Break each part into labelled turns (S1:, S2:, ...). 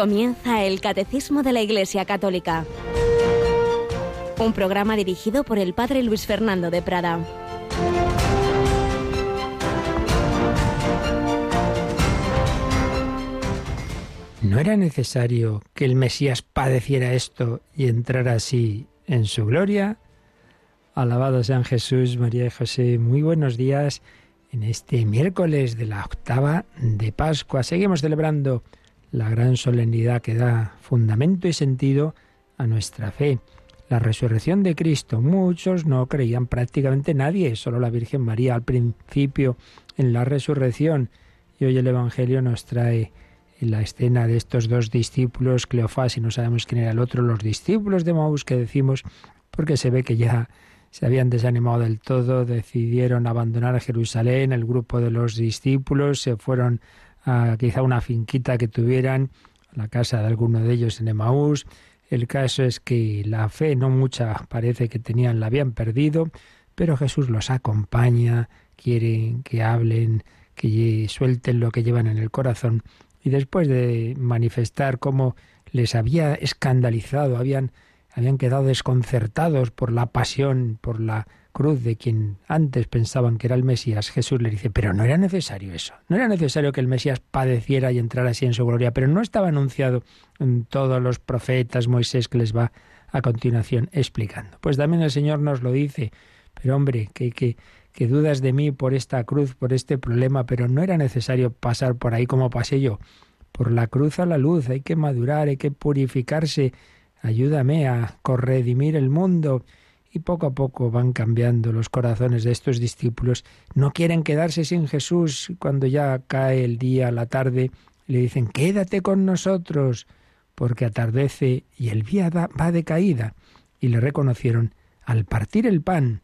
S1: Comienza el Catecismo de la Iglesia Católica. Un programa dirigido por el Padre Luis Fernando de Prada.
S2: ¿No era necesario que el Mesías padeciera esto y entrara así en su gloria? Alabado sean Jesús, María y José. Muy buenos días en este miércoles de la octava de Pascua. Seguimos celebrando la gran solemnidad que da fundamento y sentido a nuestra fe. La resurrección de Cristo. Muchos no creían prácticamente nadie, solo la Virgen María al principio en la resurrección. Y hoy el Evangelio nos trae la escena de estos dos discípulos, Cleofás y no sabemos quién era el otro, los discípulos de Maús que decimos, porque se ve que ya se habían desanimado del todo, decidieron abandonar Jerusalén, el grupo de los discípulos se fueron a quizá una finquita que tuvieran, la casa de alguno de ellos en Emaús. El caso es que la fe, no mucha parece que tenían, la habían perdido, pero Jesús los acompaña, quieren que hablen, que suelten lo que llevan en el corazón. Y después de manifestar cómo les había escandalizado, habían, habían quedado desconcertados por la pasión, por la cruz de quien antes pensaban que era el Mesías, Jesús le dice, pero no era necesario eso, no era necesario que el Mesías padeciera y entrara así en su gloria, pero no estaba anunciado en todos los profetas, Moisés, que les va a continuación explicando. Pues también el Señor nos lo dice, pero hombre, que, que, que dudas de mí por esta cruz, por este problema, pero no era necesario pasar por ahí como pasé yo, por la cruz a la luz, hay que madurar, hay que purificarse, ayúdame a corredimir el mundo y poco a poco van cambiando los corazones de estos discípulos. No quieren quedarse sin Jesús cuando ya cae el día, la tarde. Le dicen, quédate con nosotros, porque atardece y el día va de caída. Y le reconocieron al partir el pan.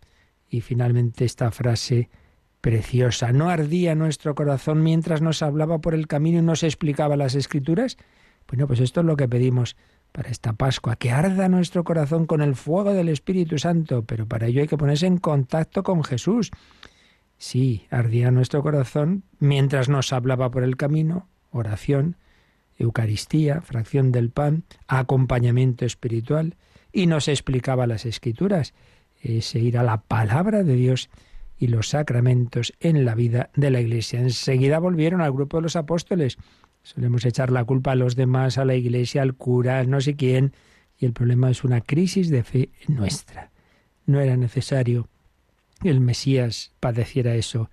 S2: Y finalmente esta frase preciosa, ¿no ardía nuestro corazón mientras nos hablaba por el camino y nos explicaba las escrituras? Bueno, pues esto es lo que pedimos para esta Pascua, que arda nuestro corazón con el fuego del Espíritu Santo, pero para ello hay que ponerse en contacto con Jesús. Sí, ardía nuestro corazón mientras nos hablaba por el camino, oración, Eucaristía, fracción del pan, acompañamiento espiritual, y nos explicaba las escrituras, ese ir a la palabra de Dios y los sacramentos en la vida de la Iglesia. Enseguida volvieron al grupo de los apóstoles, Solemos echar la culpa a los demás, a la iglesia, al cura, no sé quién, y el problema es una crisis de fe nuestra. No era necesario que el Mesías padeciera eso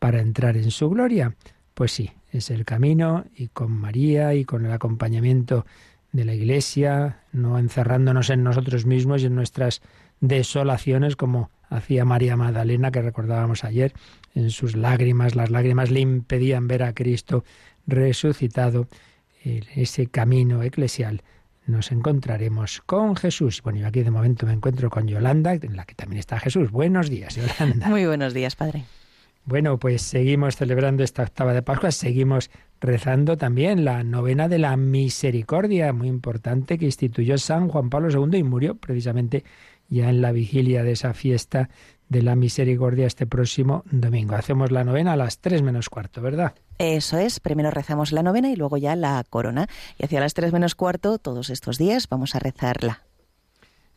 S2: para entrar en su gloria. Pues sí, es el camino y con María y con el acompañamiento de la Iglesia, no encerrándonos en nosotros mismos y en nuestras desolaciones como hacía María Magdalena, que recordábamos ayer, en sus lágrimas, las lágrimas le impedían ver a Cristo resucitado, en ese camino eclesial, nos encontraremos con Jesús. Bueno, yo aquí de momento me encuentro con Yolanda, en la que también está Jesús. Buenos días, Yolanda.
S3: Muy buenos días, Padre.
S2: Bueno, pues seguimos celebrando esta octava de Pascua, seguimos rezando también la novena de la misericordia, muy importante, que instituyó San Juan Pablo II y murió precisamente ya en la vigilia de esa fiesta de la misericordia este próximo domingo. Hacemos la novena a las tres menos cuarto, ¿verdad?
S3: Eso es, primero rezamos la novena y luego ya la corona. Y hacia las tres menos cuarto, todos estos días, vamos a rezarla.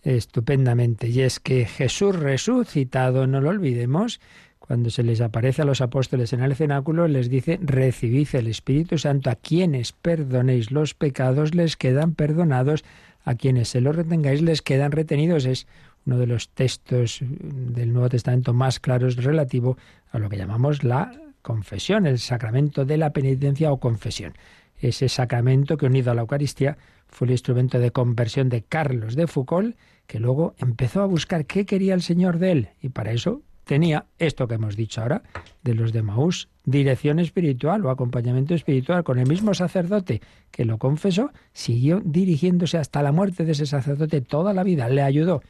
S2: Estupendamente. Y es que Jesús resucitado, no lo olvidemos, cuando se les aparece a los apóstoles en el cenáculo, les dice, recibid el Espíritu Santo, a quienes perdonéis los pecados les quedan perdonados, a quienes se los retengáis les quedan retenidos. Es uno de los textos del Nuevo Testamento más claros relativo a lo que llamamos la confesión, el sacramento de la penitencia o confesión. Ese sacramento que unido a la Eucaristía fue el instrumento de conversión de Carlos de Foucault, que luego empezó a buscar qué quería el Señor de él y para eso tenía esto que hemos dicho ahora de los de Maús, dirección espiritual o acompañamiento espiritual con el mismo sacerdote que lo confesó, siguió dirigiéndose hasta la muerte de ese sacerdote toda la vida, le ayudó.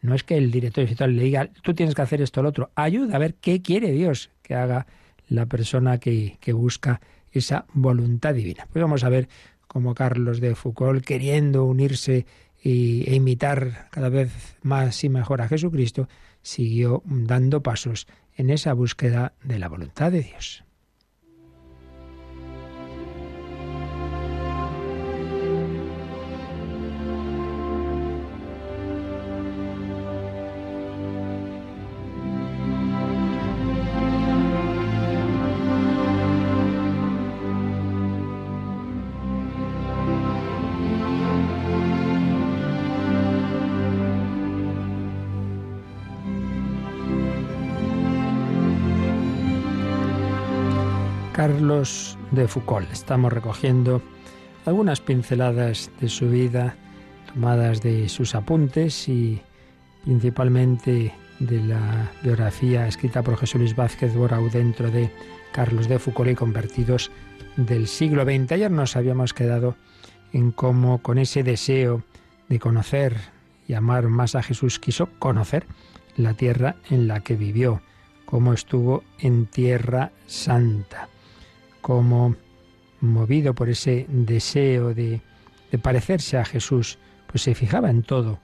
S2: No es que el director espiritual le diga, tú tienes que hacer esto o lo otro, ayuda a ver qué quiere Dios que haga la persona que, que busca esa voluntad divina. Pues vamos a ver cómo Carlos de Foucault, queriendo unirse e imitar cada vez más y mejor a Jesucristo, siguió dando pasos en esa búsqueda de la voluntad de Dios. Carlos de Foucault. Estamos recogiendo algunas pinceladas de su vida, tomadas de sus apuntes y principalmente de la biografía escrita por Jesús Luis Vázquez Borau dentro de Carlos de Foucault y convertidos del siglo XX. Ayer nos habíamos quedado en cómo con ese deseo de conocer y amar más a Jesús quiso conocer la tierra en la que vivió, cómo estuvo en tierra santa como movido por ese deseo de, parecerse a Jesús, pues se fijaba en todo,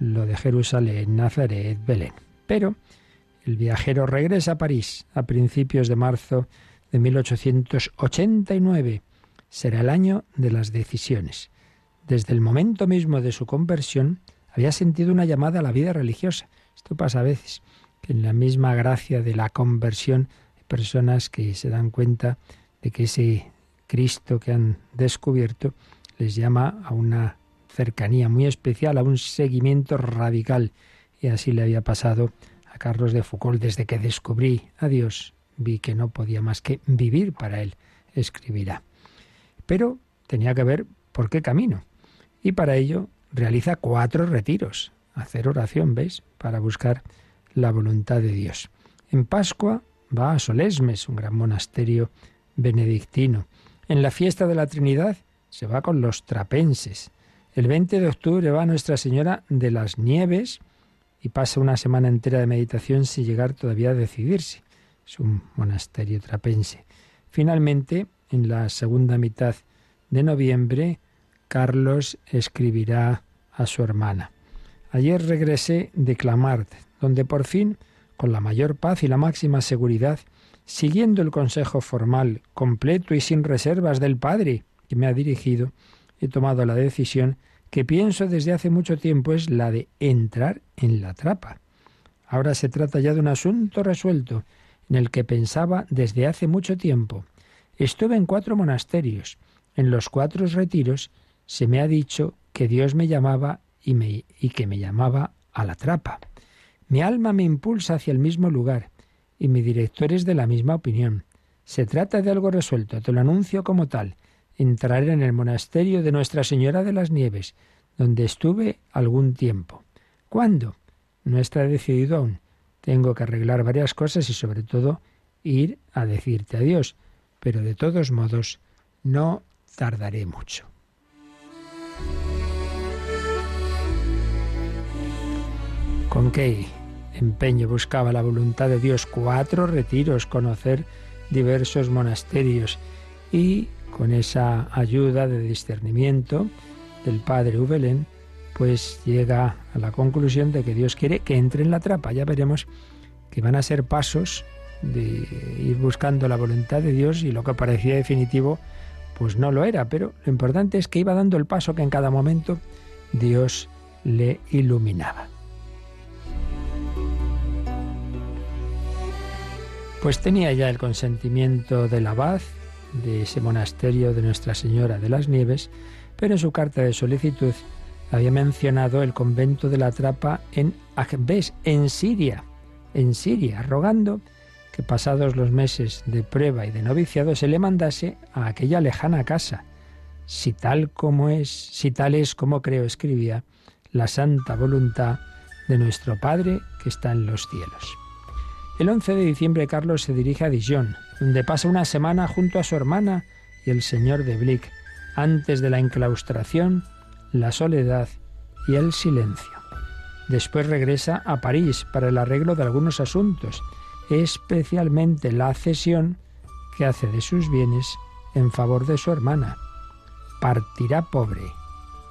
S2: lo de Jerusalén, Nazaret, Belén. Pero el viajero regresa a París a principios de marzo de 1889. Será el año de las decisiones. Desde el momento mismo de su conversión había sentido una llamada a la vida religiosa. Esto pasa a veces, que en la misma gracia de la conversión hay personas que se dan cuenta de que ese Cristo que han descubierto les llama a una cercanía muy especial, a un seguimiento radical. Y así le había pasado a Carlos de Foucault desde que descubrí a Dios. Vi que no podía más que vivir para él, escribirá. Pero tenía que ver por qué camino. Y para ello realiza cuatro retiros, hacer oración, ¿veis? Para buscar la voluntad de Dios. En Pascua va a Solesmes, un gran monasterio benedictino. En la fiesta de la Trinidad se va con los trapenses. El 20 de octubre va Nuestra Señora de las Nieves y pasa una semana entera de meditación sin llegar todavía a decidirse. Es un monasterio trapense. Finalmente, en la segunda mitad de noviembre, Carlos escribirá a su hermana. Ayer regresé de Clamart, donde por fin, con la mayor paz y la máxima seguridad, siguiendo el consejo formal, completo y sin reservas del Padre que me ha dirigido, he tomado la decisión que pienso desde hace mucho tiempo es la de entrar en la trapa. Ahora se trata ya de un asunto resuelto, en el que pensaba desde hace mucho tiempo. Estuve en cuatro monasterios. En los cuatro retiros se me ha dicho que Dios me llamaba y, y que me llamaba a la trapa. Mi alma me impulsa hacia el mismo lugar y mi director es de la misma opinión. Se trata de algo resuelto, te lo anuncio como tal. Entraré en el monasterio de Nuestra Señora de las Nieves, donde estuve algún tiempo. ¿Cuándo? No está decidido aún. Tengo que arreglar varias cosas y sobre todo ir a decirte adiós. Pero de todos modos, no tardaré mucho. ¿Con qué empeño buscaba la voluntad de Dios, cuatro retiros, conocer diversos monasterios y con esa ayuda de discernimiento del padre Ubelén, pues llega a la conclusión de que Dios quiere que entre en la trapa. Ya veremos que van a ser pasos de ir buscando la voluntad de Dios y lo que parecía definitivo, pues no lo era, pero lo importante es que iba dando el paso que en cada momento Dios le iluminaba. Pues tenía ya el consentimiento del abad de ese monasterio de Nuestra Señora de las Nieves, pero en su carta de solicitud había mencionado el convento de la Trapa en Ajbes, en Siria, en Siria, rogando que pasados los meses de prueba y de noviciado se le mandase a aquella lejana casa. Si tal como es, si tal es como creo escribía, la santa voluntad de nuestro Padre que está en los cielos. El 11 de diciembre Carlos se dirige a Dijon, donde pasa una semana junto a su hermana y el señor de Blic, antes de la enclaustración, la soledad y el silencio. Después regresa a París para el arreglo de algunos asuntos, especialmente la cesión que hace de sus bienes en favor de su hermana. Partirá pobre.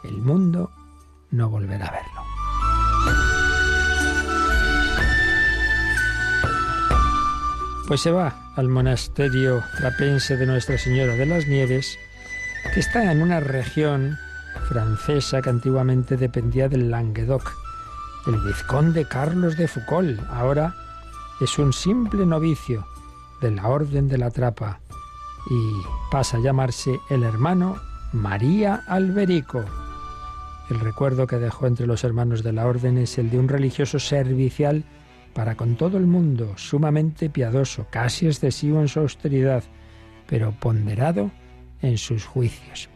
S2: El mundo no volverá a verlo. Pues se va al monasterio trapense de Nuestra Señora de las Nieves, que está en una región francesa que antiguamente dependía del Languedoc. El vizconde Carlos de Foucault ahora es un simple novicio de la Orden de la Trapa y pasa a llamarse el hermano María Alberico. El recuerdo que dejó entre los hermanos de la Orden es el de un religioso servicial para con todo el mundo, sumamente piadoso, casi excesivo en su austeridad, pero ponderado en sus juicios.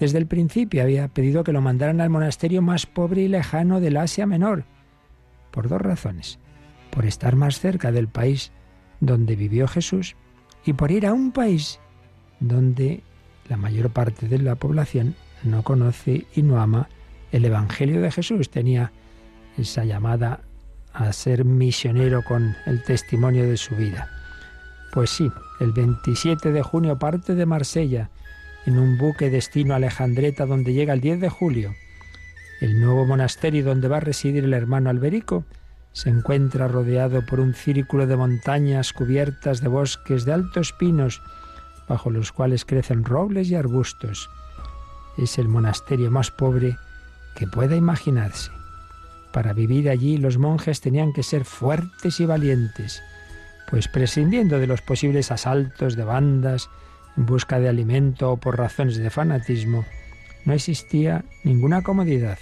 S2: Desde el principio había pedido que lo mandaran al monasterio más pobre y lejano del Asia Menor, por dos razones. Por estar más cerca del país donde vivió Jesús y por ir a un país donde la mayor parte de la población no conoce y no ama el Evangelio de Jesús. Tenía esa llamada a ser misionero con el testimonio de su vida. Pues sí, el 27 de junio parte de Marsella en un buque destino a Alejandreta donde llega el 10 de julio. El nuevo monasterio donde va a residir el hermano Alberico se encuentra rodeado por un círculo de montañas cubiertas de bosques de altos pinos, bajo los cuales crecen robles y arbustos. Es el monasterio más pobre que pueda imaginarse. Para vivir allí los monjes tenían que ser fuertes y valientes, pues prescindiendo de los posibles asaltos de bandas en busca de alimento o por razones de fanatismo, no existía ninguna comodidad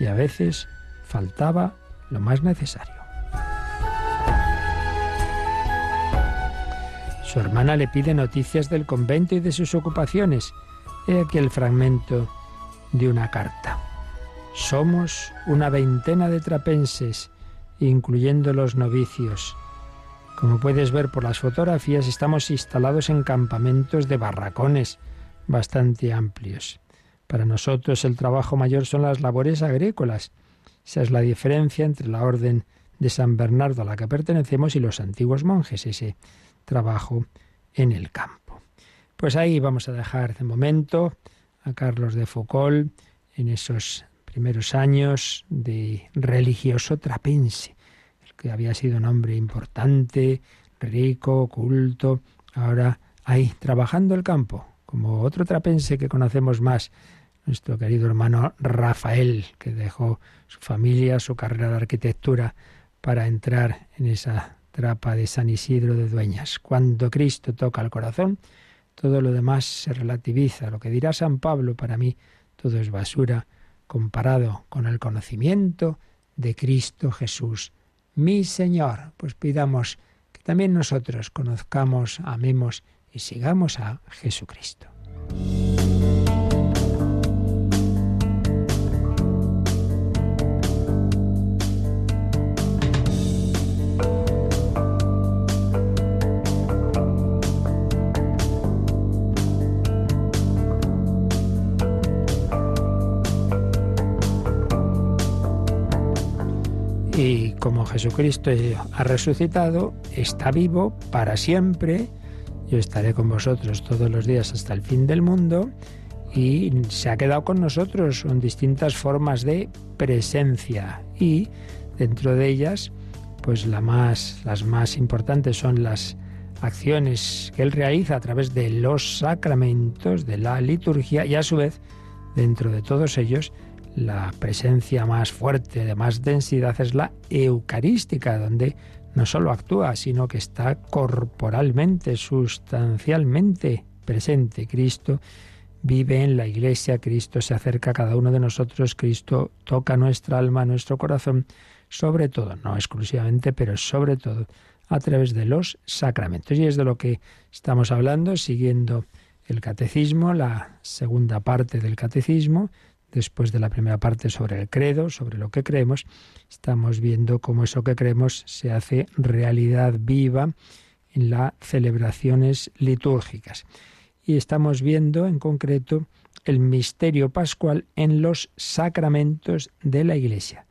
S2: y a veces faltaba lo más necesario. Su hermana le pide noticias del convento y de sus ocupaciones. He aquí el fragmento de una carta. Somos una veintena de trapenses, incluyendo los novicios. Como puedes ver por las fotografías, estamos instalados en campamentos de barracones bastante amplios. Para nosotros el trabajo mayor son las labores agrícolas. Esa es la diferencia entre la orden de San Bernardo a la que pertenecemos y los antiguos monjes, ese trabajo en el campo. Pues ahí vamos a dejar de momento a Carlos de Foucault en esos primeros años de religioso trapense, el que había sido un hombre importante, rico, culto, ahora ahí trabajando el campo, como otro trapense que conocemos más, nuestro querido hermano Rafael, que dejó su familia, su carrera de arquitectura para entrar en esa trapa de San Isidro de Dueñas. Cuando Cristo toca el corazón, todo lo demás se relativiza. Lo que dirá San Pablo, para mí, todo es basura comparado con el conocimiento de Cristo Jesús, mi Señor. Pues pidamos que también nosotros conozcamos, amemos y sigamos a Jesucristo. Como Jesucristo ha resucitado, está vivo para siempre. Yo estaré con vosotros todos los días hasta el fin del mundo y se ha quedado con nosotros en distintas formas de presencia y dentro de ellas pues la más, las más importantes son las acciones que él realiza a través de los sacramentos de la liturgia y a su vez dentro de todos ellos la presencia más fuerte, de más densidad, es la eucarística, donde no solo actúa, sino que está corporalmente, sustancialmente presente. Cristo vive en la iglesia, Cristo se acerca a cada uno de nosotros, Cristo toca nuestra alma, nuestro corazón, sobre todo, no exclusivamente, pero sobre todo a través de los sacramentos. Y es de lo que estamos hablando, siguiendo el catecismo, la segunda parte del catecismo, después de la primera parte sobre el credo, sobre lo que creemos, estamos viendo cómo eso que creemos se hace realidad viva en las celebraciones litúrgicas. Y estamos viendo en concreto el misterio pascual en los sacramentos de la Iglesia.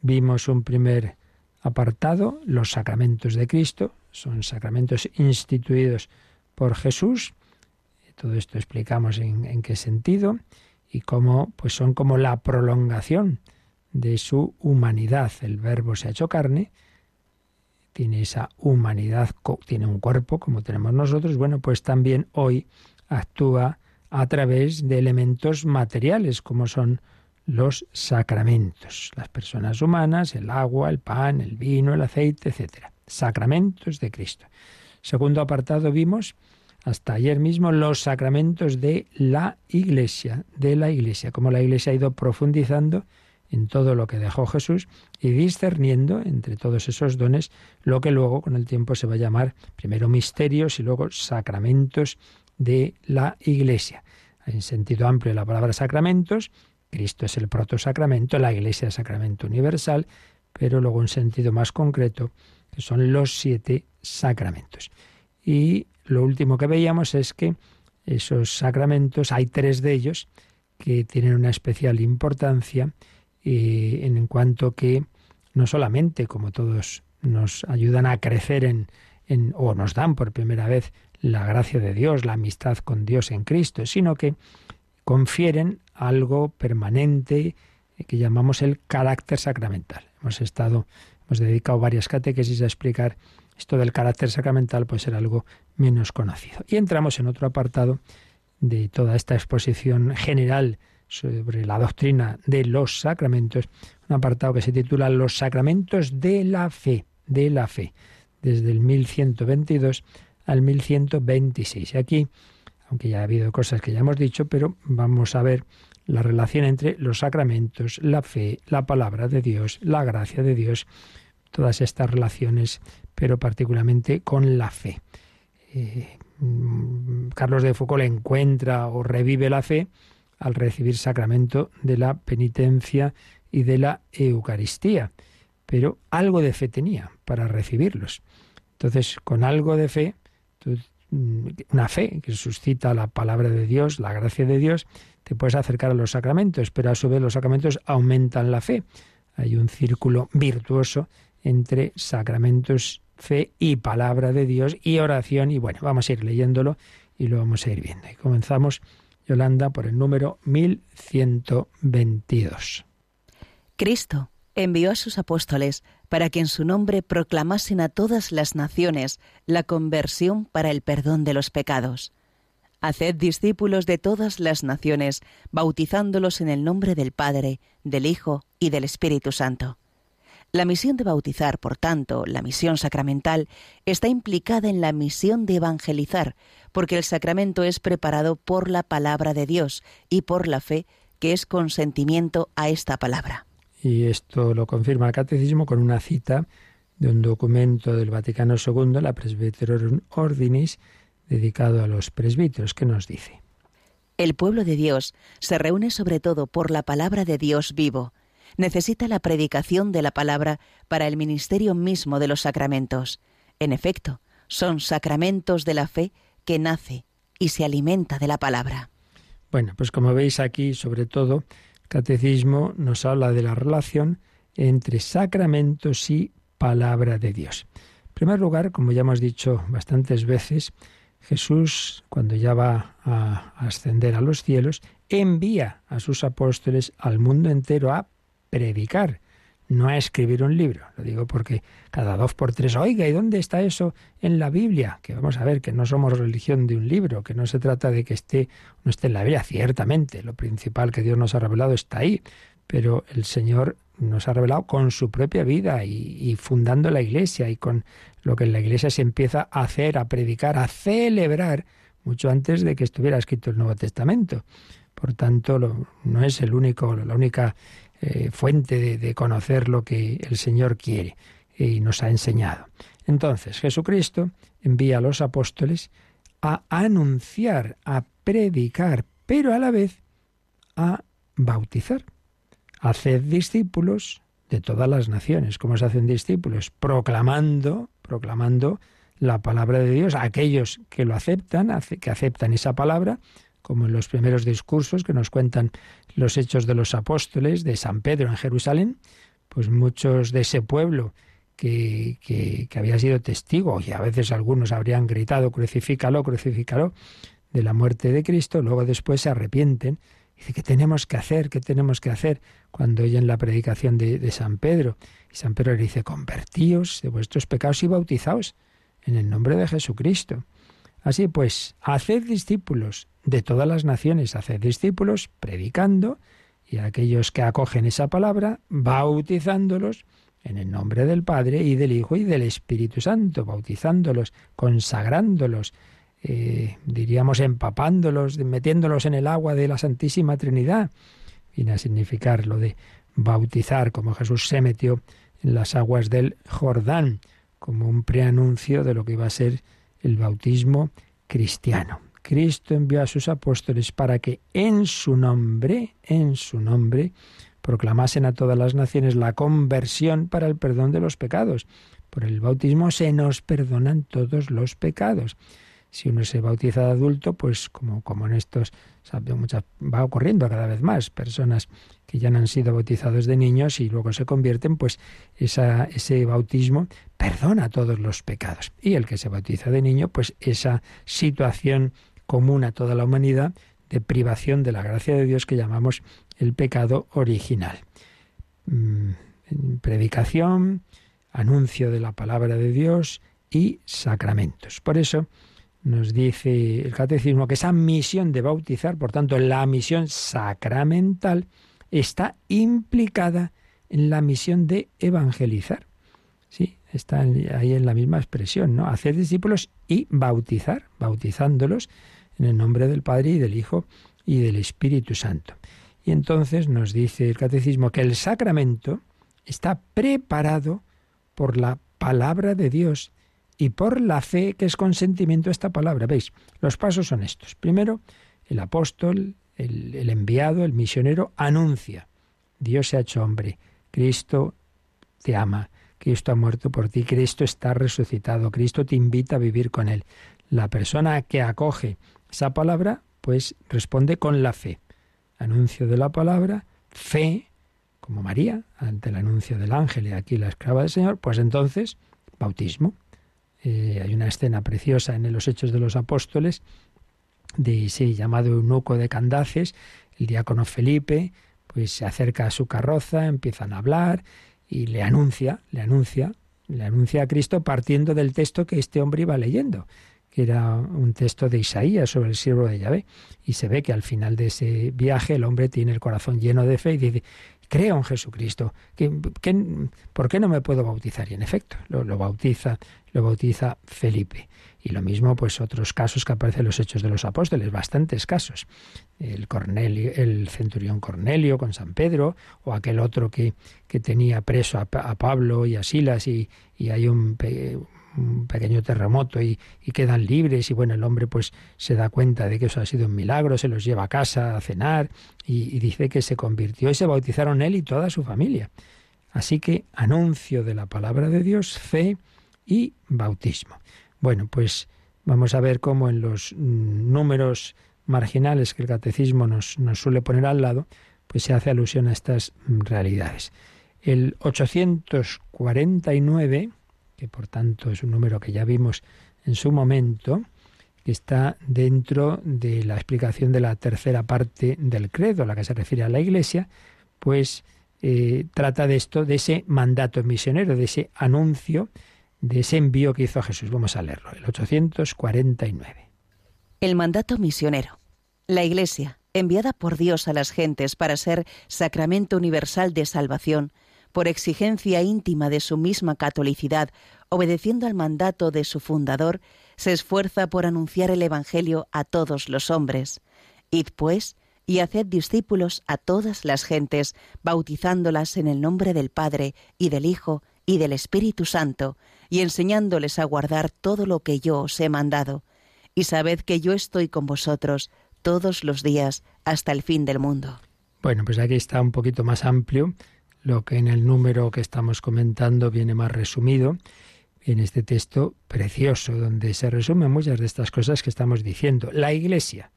S2: Vimos un primer apartado, los sacramentos de Cristo, son sacramentos instituidos por Jesús. Todo esto explicamos en, en qué sentido y cómo pues son como la prolongación de su humanidad. El verbo se ha hecho carne, tiene esa humanidad, tiene un cuerpo como tenemos nosotros, bueno, pues también hoy actúa a través de elementos materiales como son los sacramentos, las personas humanas, el agua, el pan, el vino, el aceite, etc. Sacramentos de Cristo. Segundo apartado vimos hasta ayer mismo los sacramentos de la Iglesia, de la Iglesia, como la Iglesia ha ido profundizando en todo lo que dejó Jesús y discerniendo entre todos esos dones lo que luego con el tiempo se va a llamar primero misterios y luego sacramentos de la Iglesia. En sentido amplio la palabra sacramentos, Cristo es el protosacramento, la Iglesia es sacramento universal, pero luego en sentido más concreto, que son los siete sacramentos. Y lo último que veíamos es que esos sacramentos, hay tres de ellos que tienen una especial importancia eh, en cuanto que no solamente, como todos, nos ayudan a crecer en, en, o nos dan por primera vez la gracia de Dios, la amistad con Dios en Cristo, sino que confieren algo permanente eh, que llamamos el carácter sacramental. Hemos estado, hemos dedicado varias catequesis a explicar esto del carácter sacramental, puede ser algo menos conocido. Y entramos en otro apartado de toda esta exposición general sobre la doctrina de los sacramentos, un apartado que se titula Los sacramentos de la fe, de la fe, desde el 1122 al 1126. Y aquí, aunque ya ha habido cosas que ya hemos dicho, pero vamos a ver la relación entre los sacramentos, la fe, la palabra de Dios, la gracia de Dios, todas estas relaciones, pero particularmente con la fe. Eh, Carlos de Foucault encuentra o revive la fe al recibir sacramento de la penitencia y de la Eucaristía, pero algo de fe tenía para recibirlos. Entonces, con algo de fe, mm, una fe que suscita la palabra de Dios, la gracia de Dios, te puedes acercar a los sacramentos, pero a su vez los sacramentos aumentan la fe. Hay un círculo virtuoso entre sacramentos, fe y palabra de Dios y oración. Y bueno, vamos a ir leyéndolo y lo vamos a ir viendo. Y comenzamos, Yolanda, por el número 1122.
S3: Cristo envió a sus apóstoles para que en su nombre proclamasen a todas las naciones la conversión para el perdón de los pecados Haced discípulos de todas las naciones, bautizándolos en el nombre del Padre, del Hijo y del Espíritu Santo. La misión de bautizar, por tanto, la misión sacramental, está implicada en la misión de evangelizar, porque el sacramento es preparado por la palabra de Dios y por la fe, que es consentimiento a esta palabra.
S2: Y esto lo confirma el Catecismo con una cita de un documento del Vaticano II, la Presbyterorum Ordinis, dedicado a los presbíteros, que nos dice.
S3: El pueblo de Dios se reúne sobre todo por la palabra de Dios vivo. Necesita la predicación de la palabra para el ministerio mismo de los sacramentos. En efecto, son sacramentos de la fe que nace y se alimenta de la palabra.
S2: Bueno, pues como veis aquí, sobre todo, el catecismo nos habla de la relación entre sacramentos y palabra de Dios. En primer lugar, como ya hemos dicho bastantes veces, Jesús, cuando ya va a ascender a los cielos, envía a sus apóstoles al mundo entero a predicar, no a escribir un libro. Lo digo porque cada dos por tres, oiga, ¿y dónde está eso en la Biblia? Que vamos a ver, que no somos religión de un libro, que no se trata de que esté no esté en la Biblia, ciertamente, lo principal que Dios nos ha revelado está ahí, pero el Señor nos ha revelado con su propia vida y, fundando la iglesia y con lo que en la iglesia se empieza a hacer, a predicar, a celebrar, mucho antes de que estuviera escrito el Nuevo Testamento. Por tanto, no es el único, la única eh, fuente de, conocer lo que el Señor quiere y nos ha enseñado. Entonces, Jesucristo envía a los apóstoles a anunciar, a predicar, pero a la vez a bautizar. Haced discípulos de todas las naciones. ¿Cómo se hacen discípulos? Proclamando, proclamando la palabra de Dios a aquellos que lo aceptan, que aceptan esa palabra, como en los primeros discursos que nos cuentan los hechos de los apóstoles de San Pedro en Jerusalén, pues muchos de ese pueblo que, que, había sido testigo, y a veces algunos habrían gritado, crucifícalo, crucifícalo, de la muerte de Cristo, luego después se arrepienten Dice, ¿qué tenemos que hacer? ¿Qué tenemos que hacer? Cuando oyen la predicación de, San Pedro. Y San Pedro le dice, convertíos de vuestros pecados y bautizaos en el nombre de Jesucristo. Así pues, haced discípulos de todas las naciones, haced discípulos predicando y aquellos que acogen esa palabra, bautizándolos en el nombre del Padre y del Hijo y del Espíritu Santo, bautizándolos, consagrándolos, eh, diríamos, empapándolos, metiéndolos en el agua de la Santísima Trinidad. Viene a significar lo de bautizar, como Jesús se metió en las aguas del Jordán, como un preanuncio de lo que iba a ser el bautismo cristiano. Cristo envió a sus apóstoles para que en su nombre, en su nombre, proclamasen a todas las naciones la conversión para el perdón de los pecados. Por el bautismo se nos perdonan todos los pecados. Si uno se bautiza de adulto, pues como, como en estos muchas, va ocurriendo cada vez más, personas que ya no han sido bautizados de niños y luego se convierten, pues esa, ese bautismo perdona todos los pecados. Y el que se bautiza de niño, pues esa situación común a toda la humanidad de privación de la gracia de Dios que llamamos el pecado original. Mm, predicación, anuncio de la palabra de Dios y sacramentos. Por eso, nos dice el catecismo que esa misión de bautizar, por tanto, la misión sacramental, está implicada en la misión de evangelizar. Sí, está ahí en la misma expresión, ¿no? Hacer discípulos y bautizar, bautizándolos en el nombre del Padre y del Hijo y del Espíritu Santo. Y entonces nos dice el catecismo que el sacramento está preparado por la palabra de Dios y por la fe que es consentimiento a esta palabra. ¿Veis? Los pasos son estos. Primero, el apóstol, el, enviado, el misionero, anuncia. Dios se ha hecho hombre. Cristo te ama. Cristo ha muerto por ti. Cristo está resucitado. Cristo te invita a vivir con Él. La persona que acoge esa palabra, pues responde con la fe. Anuncio de la palabra, fe, como María, ante el anuncio del ángel y aquí la esclava del Señor, pues entonces, bautismo. Eh, hay una escena preciosa en los Hechos de los Apóstoles de ese llamado eunuco de Candaces, el diácono Felipe, pues se acerca a su carroza, empiezan a hablar y le anuncia, le anuncia, le anuncia a Cristo partiendo del texto que este hombre iba leyendo, que era un texto de Isaías sobre el siervo de Yahvé. Y se ve que al final de ese viaje el hombre tiene el corazón lleno de fe y dice, creo en Jesucristo. por qué no me puedo bautizar? Y en efecto, lo, bautiza, lo bautiza Felipe. Y lo mismo, pues otros casos que aparecen en los Hechos de los Apóstoles, bastantes casos. El, Cornelio, el centurión Cornelio con San Pedro, o aquel otro que, que tenía preso a, Pablo y a Silas, y, y hay un, pequeño terremoto y, quedan libres y bueno, el hombre pues se da cuenta de que eso ha sido un milagro, se los lleva a casa a cenar y, dice que se convirtió y se bautizaron él y toda su familia. Así que anuncio de la palabra de Dios, fe y bautismo. Bueno, pues vamos a ver cómo en los mm, números marginales que el catecismo nos, suele poner al lado, pues se hace alusión a estas mm, realidades. El 849 que por tanto es un número que ya vimos en su momento, que está dentro de la explicación de la tercera parte del credo, la que se refiere a la Iglesia, pues eh, trata de esto, de ese mandato misionero, de ese anuncio, de ese envío que hizo Jesús. Vamos a leerlo, el 849.
S3: El mandato misionero. La Iglesia, enviada por Dios a las gentes para ser sacramento universal de salvación, por exigencia íntima de su misma catolicidad, obedeciendo al mandato de su fundador, se esfuerza por anunciar el Evangelio a todos los hombres. Id pues y haced discípulos a todas las gentes, bautizándolas en el nombre del Padre y del Hijo y del Espíritu Santo, y enseñándoles a guardar todo lo que yo os he mandado. Y sabed que yo estoy con vosotros todos los días hasta el fin del mundo.
S2: Bueno, pues aquí está un poquito más amplio lo que en el número que estamos comentando viene más resumido en este texto precioso, donde se resumen muchas de estas cosas que estamos diciendo. La Iglesia,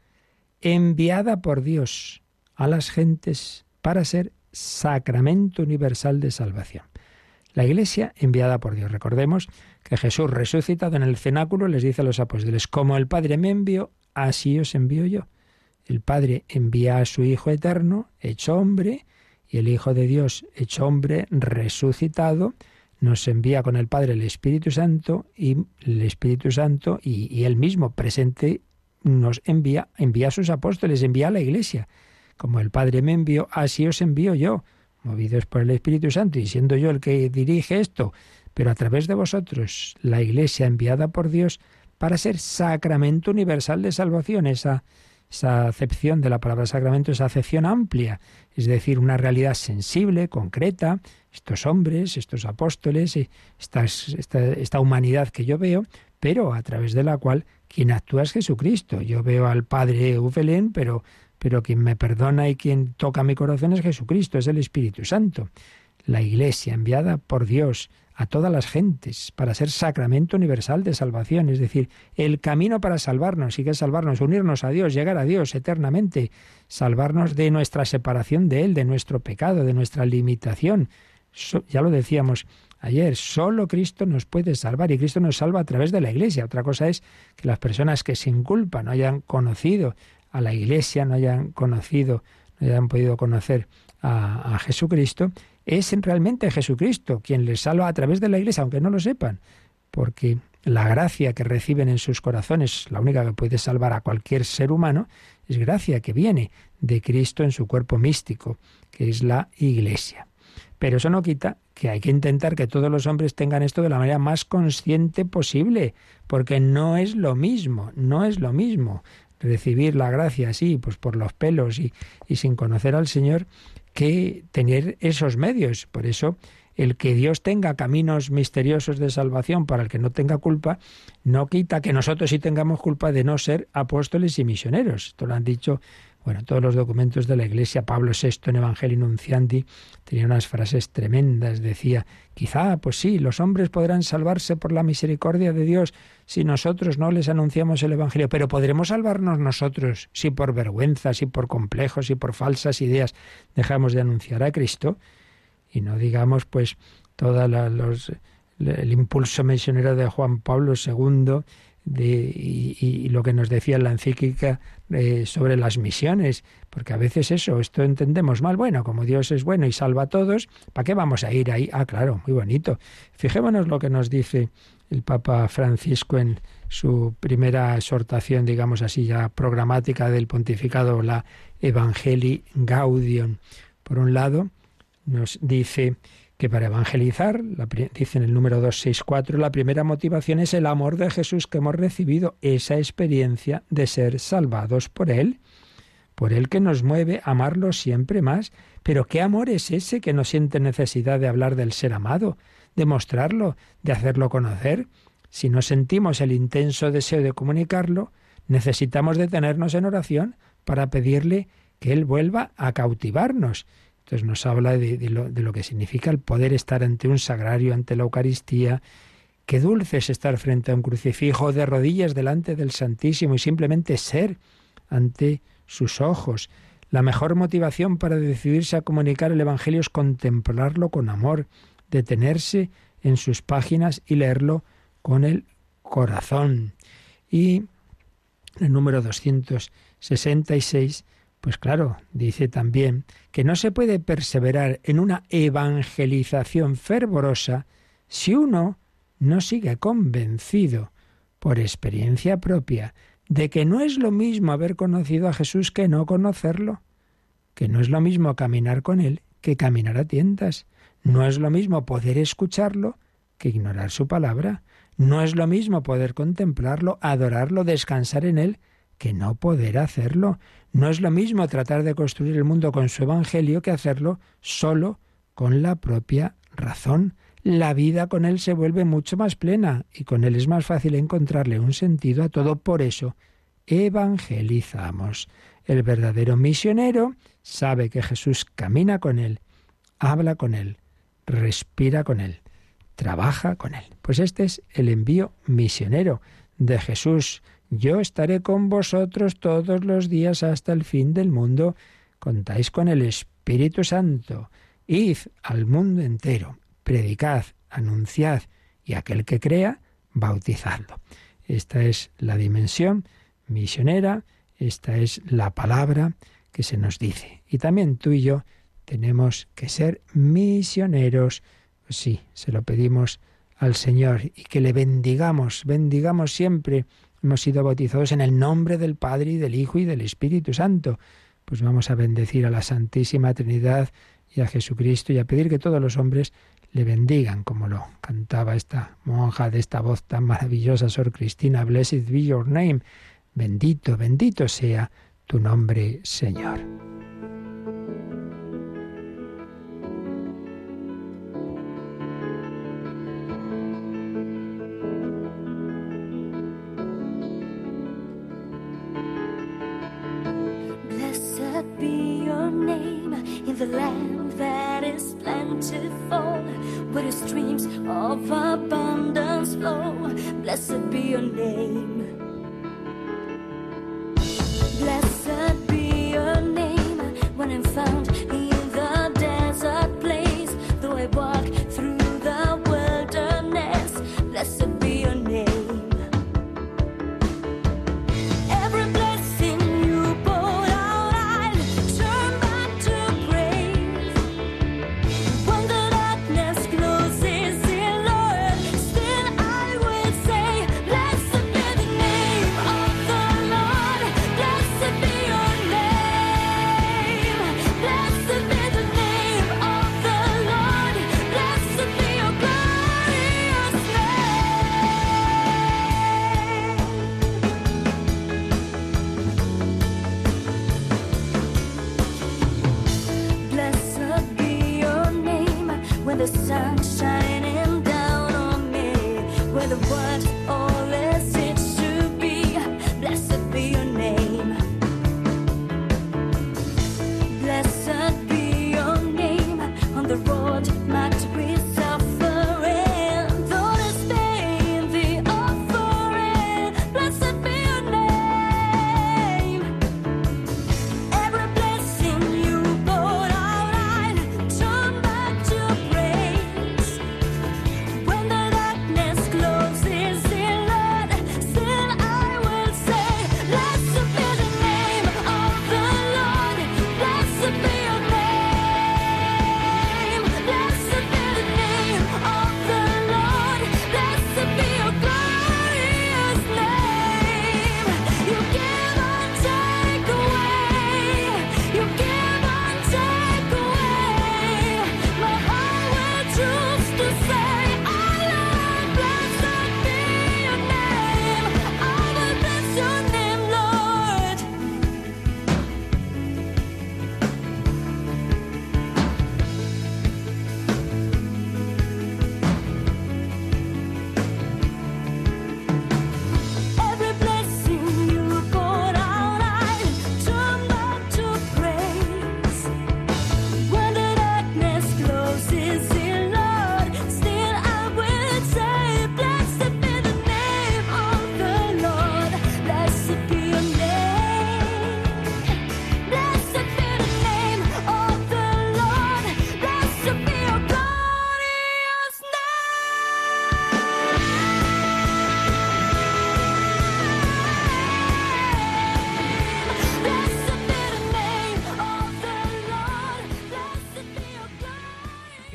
S2: enviada por Dios a las gentes para ser sacramento universal de salvación. La Iglesia enviada por Dios. Recordemos que Jesús resucitado en el cenáculo les dice a los apóstoles, como el Padre me envió, así os envío yo. El Padre envía a su Hijo eterno, hecho hombre, y el Hijo de Dios, hecho hombre, resucitado, nos envía con el Padre el Espíritu Santo y el Espíritu Santo y, y él mismo presente nos envía, envía a sus apóstoles, envía a la Iglesia. Como el Padre me envió, así os envío yo, movidos por el Espíritu Santo y siendo yo el que dirige esto, pero a través de vosotros, la Iglesia enviada por Dios para ser sacramento universal de salvación, esa esa acepción de la palabra sacramento, esa acepción amplia, es decir, una realidad sensible, concreta, estos hombres, estos apóstoles, eh, esta, esta humanidad que yo veo, pero a través de la cual quien actúa es Jesucristo. Yo veo al Padre Ufelén, pero, pero quien me perdona y quien toca mi corazón es Jesucristo, es el Espíritu Santo. La Iglesia enviada por Dios a todas las gentes para ser sacramento universal de salvación, es decir, el camino para salvarnos y que es salvarnos, unirnos a Dios, llegar a Dios eternamente, salvarnos de nuestra separación de Él, de nuestro pecado, de nuestra limitación. ya lo decíamos, ayer, solo Cristo nos puede salvar y Cristo nos salva a través de la Iglesia. Otra cosa es que las personas que sin culpa no hayan conocido a la Iglesia, no hayan conocido, no hayan podido conocer a, a Jesucristo, es realmente Jesucristo quien les salva a través de la Iglesia, aunque no lo sepan, porque la gracia que reciben en sus corazones, la única que puede salvar a cualquier ser humano, es gracia que viene de Cristo en su cuerpo místico, que es la Iglesia. Pero eso no quita que hay que intentar que todos los hombres tengan esto de la manera más consciente posible, porque no es lo mismo, no es lo mismo recibir la gracia así, pues por los pelos y, sin conocer al Señor, que tener esos medios. Por eso, el que Dios tenga caminos misteriosos de salvación para el que no tenga culpa, no quita que nosotros sí tengamos culpa de no ser apóstoles y misioneros. Esto lo han dicho bueno, todos los documentos de la Iglesia, Pablo VI en Evangelio Nuncianti tenía unas frases tremendas. Decía, quizá, pues sí, los hombres podrán salvarse por la misericordia de Dios si nosotros no les anunciamos el Evangelio, pero podremos salvarnos nosotros si por vergüenza, si por complejos, si por falsas ideas dejamos de anunciar a Cristo y no digamos pues todo el impulso misionero de Juan Pablo II y, lo que nos decía la encíclica eh, sobre las misiones, porque a veces eso, esto entendemos mal. Bueno, como Dios es bueno y salva a todos, ¿para qué vamos a ir ahí? Ah, claro, muy bonito. Fijémonos lo que nos dice el Papa Francisco en su primera exhortación, digamos así, ya programática del pontificado, la Evangelii Gaudium. Por un lado, nos dice que para evangelizar, dice en el número 264, la primera motivación es el amor de Jesús que hemos recibido, esa experiencia de ser salvados por Él, por Él que nos mueve a amarlo siempre más. Pero ¿qué amor es ese que no siente necesidad de hablar del ser amado, de mostrarlo, de hacerlo conocer? Si no sentimos el intenso deseo de comunicarlo, necesitamos detenernos en oración para pedirle que Él vuelva a cautivarnos entonces nos habla de, lo, que significa el poder estar ante un sagrario, ante la Eucaristía. Qué dulce es estar frente a un crucifijo de rodillas delante del Santísimo y simplemente ser ante sus ojos. La mejor motivación para decidirse a comunicar el Evangelio es contemplarlo con amor, detenerse en sus páginas y leerlo con el corazón. Y el número 266 pues claro, dice también que no se puede perseverar en una evangelización fervorosa si uno no sigue convencido por experiencia propia de que no es lo mismo haber conocido a Jesús que no conocerlo, que no es lo mismo caminar con Él que caminar a tientas, no es lo mismo poder escucharlo que ignorar su palabra, no es lo mismo poder contemplarlo, adorarlo, descansar en Él, que no poder hacerlo. No es lo mismo tratar de construir el mundo con su Evangelio que hacerlo solo con la propia razón. La vida con Él se vuelve mucho más plena y con Él es más fácil encontrarle un sentido a todo. Por eso, evangelizamos. El verdadero misionero sabe que Jesús camina con Él, habla con Él, respira con Él, trabaja con Él. Pues este es el envío misionero de Jesús yo estaré con vosotros todos los días hasta el fin del mundo. Contáis con el Espíritu Santo. Id al mundo entero, predicad, anunciad, y aquel que crea, bautizadlo. Esta es la dimensión misionera, esta es la palabra que se nos dice. Y también tú y yo tenemos que ser misioneros. Sí, se lo pedimos al Señor y que le bendigamos, bendigamos siempre hemos sido bautizados en el nombre del Padre y del Hijo y del Espíritu Santo. Pues vamos a bendecir a la Santísima Trinidad y a Jesucristo y a pedir que todos los hombres le bendigan, como lo cantaba esta monja de esta voz tan maravillosa, Sor Cristina, Blessed be your name. Bendito, bendito sea
S4: tu nombre, Señor. the land that is plentiful, where streams of abundance flow. Blessed be your name. Blessed be your name when I'm found.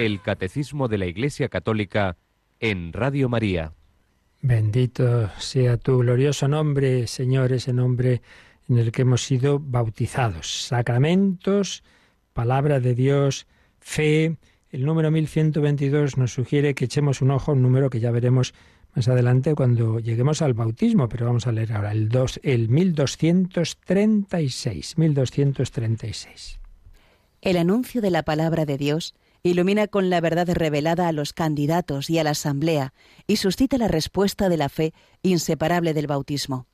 S5: El Catecismo de la Iglesia Católica en Radio María.
S4: Bendito sea tu glorioso nombre, Señor, ese nombre en el que hemos sido bautizados. Sacramentos, palabra de Dios, fe. El número 1122 nos sugiere que echemos un ojo a un número que ya veremos más adelante cuando lleguemos al bautismo, pero vamos a leer ahora el, 2, el 1236. 1236.
S3: El anuncio de la palabra de Dios ilumina con la verdad revelada a los candidatos y a la asamblea y suscita la respuesta de la fe inseparable del bautismo.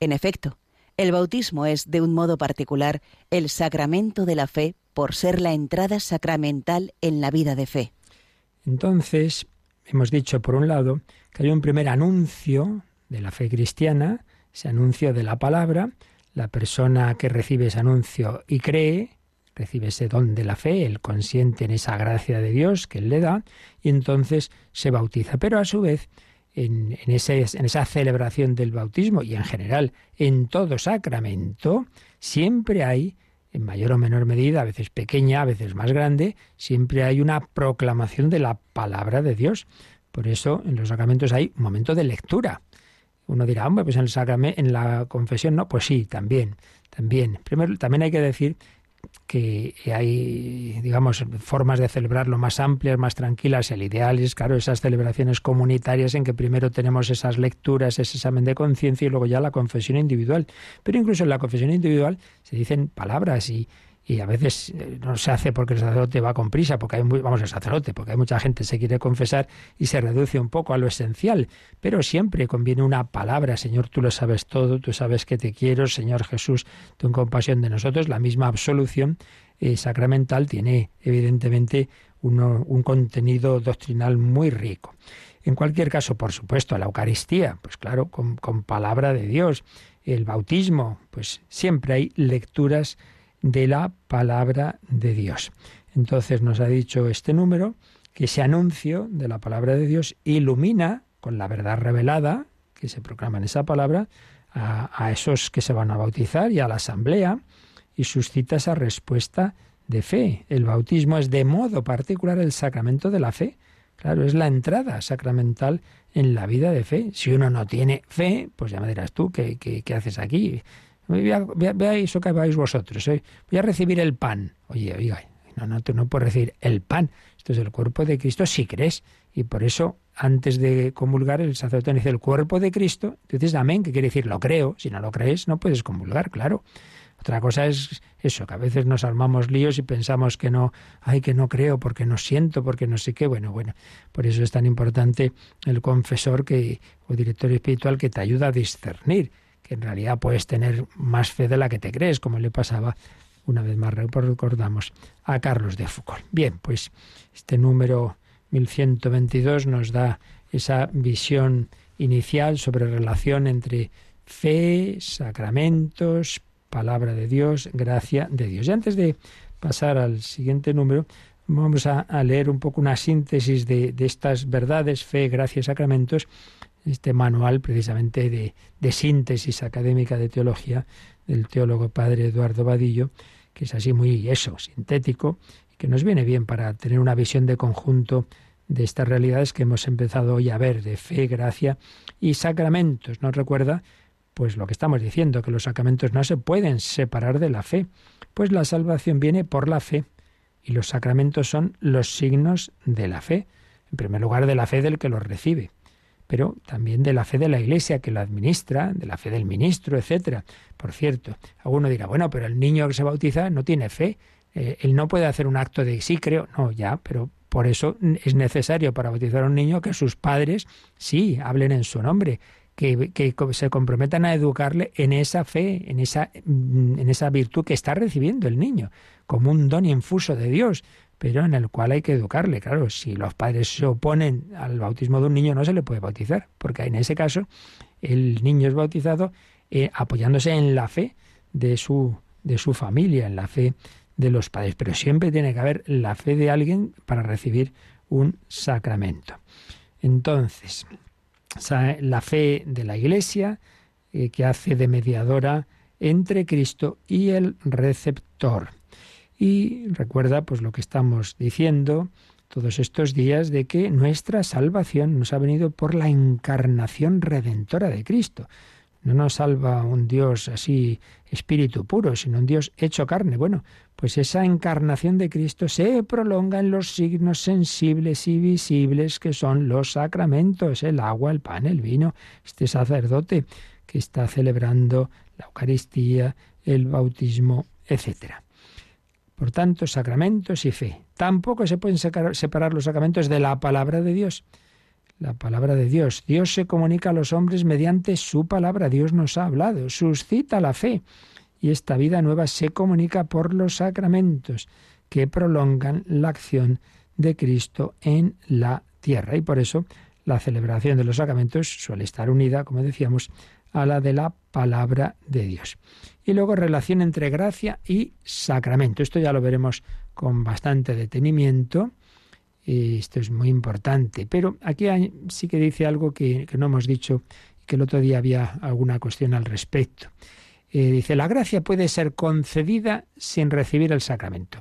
S3: En efecto, el bautismo es, de un modo particular, el sacramento de la fe por ser la entrada sacramental en la vida de fe.
S4: Entonces, hemos dicho, por un lado, que hay un primer anuncio de la fe cristiana, ese anuncio de la palabra, la persona que recibe ese anuncio y cree, recibe ese don de la fe, él consiente en esa gracia de Dios que él le da y entonces se bautiza. Pero a su vez, en, en, en esa celebración del bautismo y en general en todo sacramento, siempre hay, en mayor o menor medida, a veces pequeña, a veces más grande, siempre hay una proclamación de la palabra de Dios. Por eso en los sacramentos hay un momento de lectura. Uno dirá, hombre, pues en, el en la confesión no, pues sí, también, también. Primero, también hay que decir
S2: que hay, digamos, formas de celebrarlo más amplias, más tranquilas. El ideal es, claro, esas celebraciones comunitarias en que primero tenemos esas lecturas, ese examen de conciencia y luego ya la confesión individual. Pero incluso en la confesión individual se dicen palabras y, y a veces eh, no se hace porque el sacerdote va con prisa, porque hay muy, vamos el sacerdote, porque hay mucha gente que se quiere confesar y se reduce un poco a lo esencial, pero siempre conviene una palabra, Señor, tú lo sabes todo, tú sabes que te quiero, Señor Jesús, tú en compasión de nosotros, la misma absolución eh, sacramental tiene evidentemente un contenido doctrinal muy rico. En cualquier caso, por supuesto, la Eucaristía, pues claro, con, con palabra de Dios, el bautismo, pues siempre hay lecturas de la palabra de Dios. Entonces nos ha dicho este número que ese anuncio de la palabra de Dios ilumina con la verdad revelada que se proclama en esa palabra a, esos que se van a bautizar y a la asamblea y suscita esa respuesta de fe. El bautismo es de modo particular el sacramento de la fe. Claro, es la entrada sacramental en la vida de fe. Si uno no tiene fe, pues ya me dirás tú, ¿qué, qué haces aquí? Vea eso que vais vosotros. ¿eh? Voy a recibir el pan. Oye, oiga, no, no, tú no puedes recibir el pan. Esto es el cuerpo de Cristo si crees. Y por eso, antes de comulgar, el sacerdote dice el cuerpo de Cristo. Entonces, amén, que quiere decir lo creo. Si no lo crees, no puedes comulgar, claro. Otra cosa es eso, que a veces nos armamos líos y pensamos que no, ay, que no creo, porque no siento, porque no sé qué. Bueno, bueno, por eso es tan importante el confesor que, o director espiritual que te ayuda a discernir en realidad puedes tener más fe de la que te crees, como le pasaba una vez más, recordamos, a Carlos de Foucault. Bien, pues este número 1122 nos da esa visión inicial sobre relación entre fe, sacramentos, palabra de Dios, gracia de Dios. Y antes de pasar al siguiente número, vamos a, leer un poco una síntesis de, de estas verdades, fe, gracia y sacramentos, este manual precisamente de, síntesis académica de teología del teólogo padre Eduardo Vadillo, que es así muy eso, sintético, y que nos viene bien para tener una visión de conjunto de estas realidades que hemos empezado hoy a ver, de fe, gracia y sacramentos. Nos recuerda, pues lo que estamos diciendo, que los sacramentos no se pueden separar de la fe, pues la salvación viene por la fe y los sacramentos son los signos de la fe, en primer lugar de la fe del que los recibe pero también de la fe de la Iglesia que lo administra, de la fe del ministro, etcétera. Por cierto, alguno dirá, bueno, pero el niño que se bautiza no tiene fe, eh, él no puede hacer un acto de sí creo, no, ya, pero por eso es necesario para bautizar a un niño que sus padres sí hablen en su nombre, que, que, se comprometan a educarle en esa fe, en esa, en esa virtud que está recibiendo el niño, como un don infuso de Dios pero en el cual hay que educarle. Claro, si los padres se oponen al bautismo de un niño, no se le puede bautizar, porque en ese caso el niño es bautizado eh, apoyándose en la fe de su, de su familia, en la fe de los padres. Pero siempre tiene que haber la fe de alguien para recibir un sacramento. Entonces, la fe de la Iglesia, eh, que hace de mediadora entre Cristo y el receptor. Y recuerda pues lo que estamos diciendo todos estos días de que nuestra salvación nos ha venido por la encarnación redentora de Cristo. No nos salva un Dios así espíritu puro, sino un Dios hecho carne. Bueno, pues esa encarnación de Cristo se prolonga en los signos sensibles y visibles que son los sacramentos, el agua, el pan, el vino, este sacerdote que está celebrando la Eucaristía, el bautismo, etcétera. Por tanto, sacramentos y fe. Tampoco se pueden separar los sacramentos de la palabra de Dios. La palabra de Dios. Dios se comunica a los hombres mediante su palabra. Dios nos ha hablado. Suscita la fe. Y esta vida nueva se comunica por los sacramentos que prolongan la acción de Cristo en la tierra. Y por eso la celebración de los sacramentos suele estar unida, como decíamos, a la de la palabra de Dios. Y luego relación entre gracia y sacramento. Esto ya lo veremos con bastante detenimiento. Esto es muy importante. Pero aquí sí que dice algo que, no hemos dicho que el otro día había alguna cuestión al respecto. Eh, dice, la gracia puede ser concedida sin recibir el sacramento.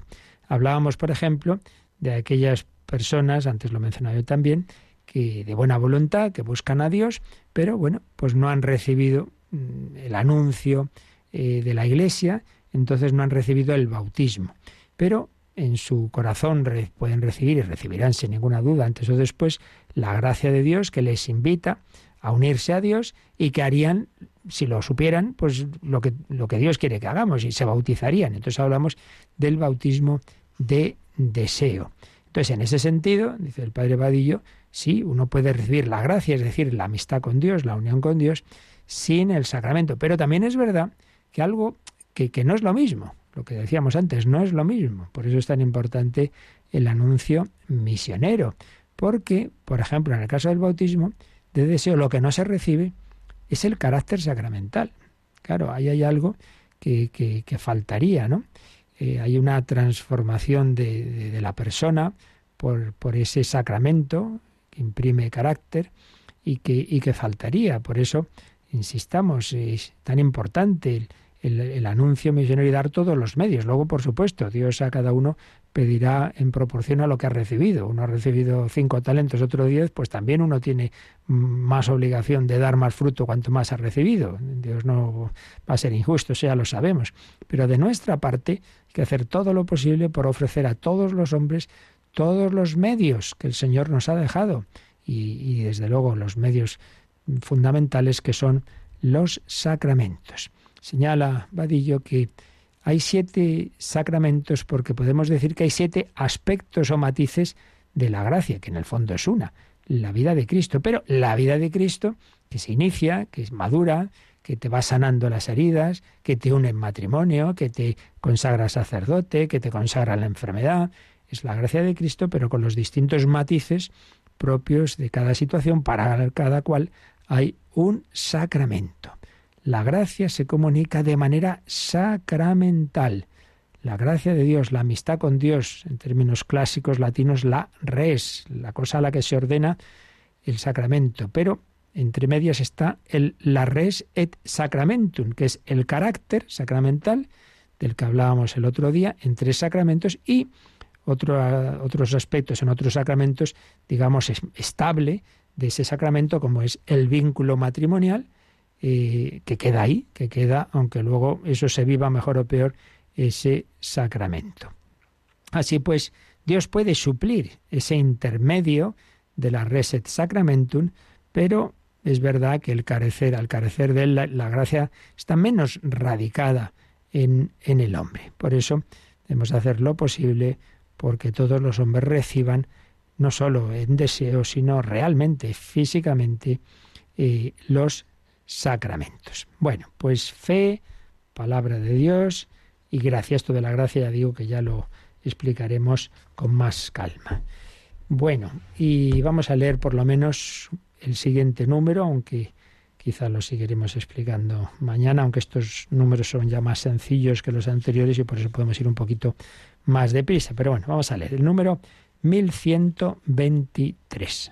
S2: Hablábamos, por ejemplo, de aquellas personas, antes lo mencionaba yo también, que de buena voluntad, que buscan a Dios, pero bueno, pues no han recibido mm, el anuncio eh, de la Iglesia entonces no han recibido el bautismo. Pero en su corazón pueden recibir y recibirán sin ninguna duda antes o después la gracia de Dios que les invita a unirse a Dios y que harían, si lo supieran, pues lo que, lo que Dios quiere que hagamos y se bautizarían. Entonces hablamos del bautismo de deseo. Entonces, en ese sentido, dice el Padre Vadillo, sí, uno puede recibir la gracia, es decir, la amistad con Dios, la unión con Dios, sin el sacramento. Pero también es verdad que algo que, que no es lo mismo, lo que decíamos antes, no es lo mismo. Por eso es tan importante el anuncio misionero. Porque, por ejemplo, en el caso del bautismo de deseo, lo que no se recibe es el carácter sacramental. Claro, ahí hay algo que, que, faltaría, ¿no? Eh, hay una transformación de, de, la persona por, por, ese sacramento que imprime carácter y que, y que faltaría. Por eso, insistamos, es tan importante el, el, anuncio misionero y dar todos los medios. Luego, por supuesto, Dios a cada uno pedirá en proporción a lo que ha recibido. Uno ha recibido cinco talentos, otro diez, pues también uno tiene más obligación de dar más fruto cuanto más ha recibido. Dios no va a ser injusto, ya lo sabemos. Pero de nuestra parte hay que hacer todo lo posible por ofrecer a todos los hombres todos los medios que el Señor nos ha dejado y, desde luego los medios fundamentales que son los sacramentos. Señala Vadillo que hay siete sacramentos porque podemos decir que hay siete aspectos o matices de la gracia, que en el fondo es una, la vida de Cristo. Pero la vida de Cristo, que se inicia, que es madura, que te va sanando las heridas, que te une en matrimonio, que te consagra sacerdote, que te consagra la enfermedad, es la gracia de Cristo, pero con los distintos matices propios de cada situación, para cada cual hay un sacramento. La gracia se comunica de manera sacramental. La gracia de Dios, la amistad con Dios, en términos clásicos latinos, la res, la cosa a la que se ordena el sacramento. Pero entre medias está el la res et sacramentum, que es el carácter sacramental del que hablábamos el otro día, en tres sacramentos y otros aspectos en otros sacramentos, digamos, estable de ese sacramento, como es el vínculo matrimonial, eh, que queda ahí, que queda, aunque luego eso se viva mejor o peor, ese sacramento. Así pues, Dios puede suplir ese intermedio de la reset sacramentum, pero es verdad que el carecer, al carecer de él, la, gracia está menos radicada en, en, el hombre. Por eso debemos hacer lo posible porque todos los hombres reciban, no solo en deseo, sino realmente, físicamente, eh, los sacramentos. Bueno, pues fe, palabra de Dios y gracia. Esto de la gracia ya digo que ya lo explicaremos con más calma. Bueno, y vamos a leer por lo menos el siguiente número, aunque quizá lo seguiremos explicando mañana, aunque estos números son ya más sencillos que los anteriores y por eso podemos ir un poquito más deprisa. Pero bueno, vamos a leer el número 1123.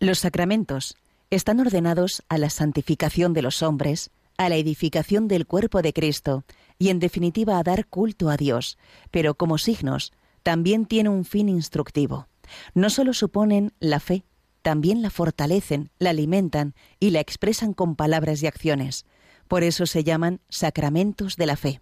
S3: Los sacramentos están ordenados a la santificación de los hombres, a la edificación del cuerpo de Cristo y en definitiva a dar culto a Dios, pero como signos también tiene un fin instructivo. No solo suponen la fe, también la fortalecen, la alimentan y la expresan con palabras y acciones. Por eso se llaman sacramentos de la fe.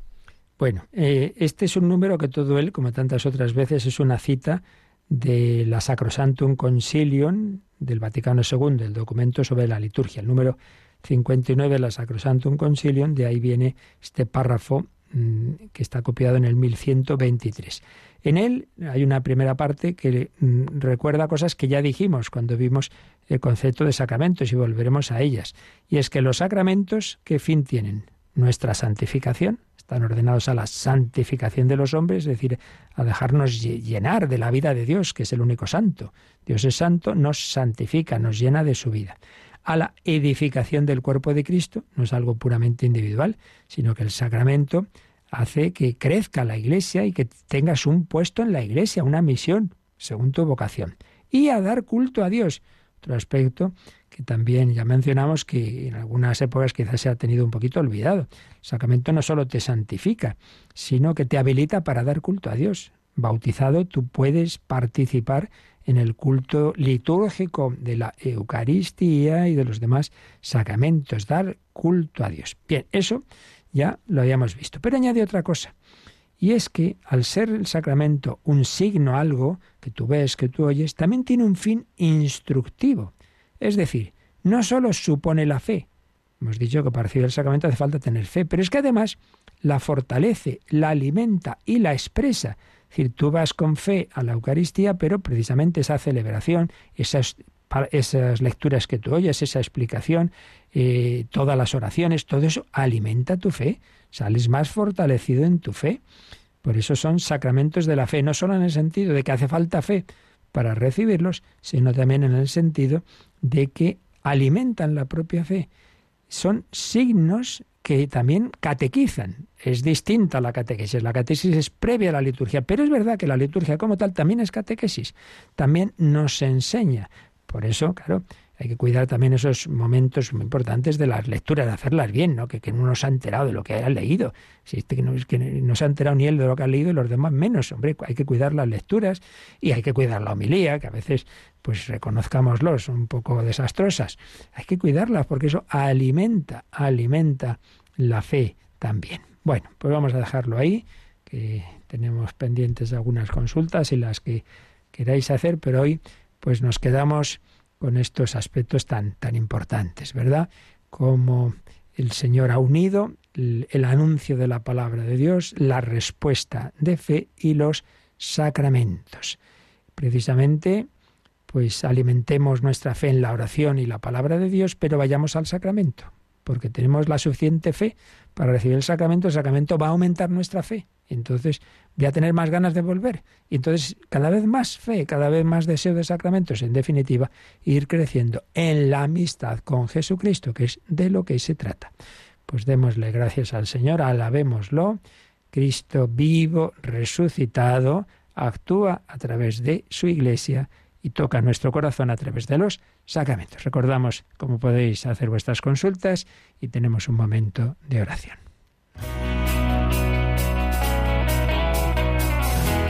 S2: Bueno, eh, este es un número que todo él, como tantas otras veces, es una cita de la Sacrosantum Concilium del Vaticano II, el documento sobre la liturgia, el número 59 de la Sacrosantum Concilium, de ahí viene este párrafo mm, que está copiado en el 1123. En él hay una primera parte que mm, recuerda cosas que ya dijimos cuando vimos el concepto de sacramentos y volveremos a ellas. Y es que los sacramentos, ¿qué fin tienen? Nuestra santificación, están ordenados a la santificación de los hombres, es decir, a dejarnos llenar de la vida de Dios, que es el único santo. Dios es santo, nos santifica, nos llena de su vida. A la edificación del cuerpo de Cristo, no es algo puramente individual, sino que el sacramento hace que crezca la iglesia y que tengas un puesto en la iglesia, una misión, según tu vocación. Y a dar culto a Dios, otro aspecto que también ya mencionamos que en algunas épocas quizás se ha tenido un poquito olvidado. El sacramento no solo te santifica, sino que te habilita para dar culto a Dios. Bautizado, tú puedes participar en el culto litúrgico de la Eucaristía y de los demás sacramentos, dar culto a Dios. Bien, eso ya lo habíamos visto. Pero añade otra cosa. Y es que al ser el sacramento un signo, algo que tú ves, que tú oyes, también tiene un fin instructivo. Es decir, no solo supone la fe. Hemos dicho que para recibir el sacramento hace falta tener fe, pero es que además la fortalece, la alimenta y la expresa. Es decir, tú vas con fe a la Eucaristía, pero precisamente esa celebración, esas, lecturas que tú oyes, esa explicación, eh, todas las oraciones, todo eso alimenta tu fe, sales más fortalecido en tu fe. Por eso son sacramentos de la fe, no solo en el sentido de que hace falta fe para recibirlos, sino también en el sentido de que alimentan la propia fe. Son signos que también catequizan. Es distinta la catequesis. La catequesis es previa a la liturgia, pero es verdad que la liturgia como tal también es catequesis. También nos enseña. Por eso, claro, hay que cuidar también esos momentos muy importantes de las lecturas, de hacerlas bien, ¿no? Que, que uno se ha enterado de lo que ha leído. Si este que no, que no se ha enterado ni él de lo que ha leído y los demás menos. Hombre, hay que cuidar las lecturas y hay que cuidar la homilía, que a veces, pues reconozcámoslo, son un poco desastrosas. Hay que cuidarlas porque eso alimenta, alimenta la fe también. Bueno, pues vamos a dejarlo ahí, que tenemos pendientes algunas consultas y las que queráis hacer, pero hoy pues nos quedamos con estos aspectos tan, tan importantes, ¿verdad? Como el Señor ha unido el, el, anuncio de la palabra de Dios, la respuesta de fe y los sacramentos. Precisamente, pues alimentemos nuestra fe en la oración y la palabra de Dios, pero vayamos al sacramento, porque tenemos la suficiente fe para recibir el sacramento, el sacramento va a aumentar nuestra fe. Entonces voy a tener más ganas de volver. Y entonces cada vez más fe, cada vez más deseo de sacramentos, en definitiva, ir creciendo en la amistad con Jesucristo, que es de lo que se trata. Pues démosle gracias al Señor, alabémoslo. Cristo vivo, resucitado, actúa a través de su iglesia y toca nuestro corazón a través de los sacramentos. Recordamos cómo podéis hacer vuestras consultas y tenemos un momento de oración.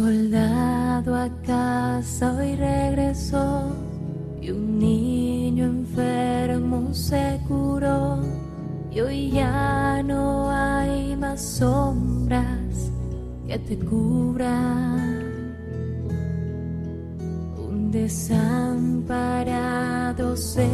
S6: soldado a casa hoy regresó y un niño enfermo se curó y hoy ya no hay más sombras que te cubran. Un desamparado se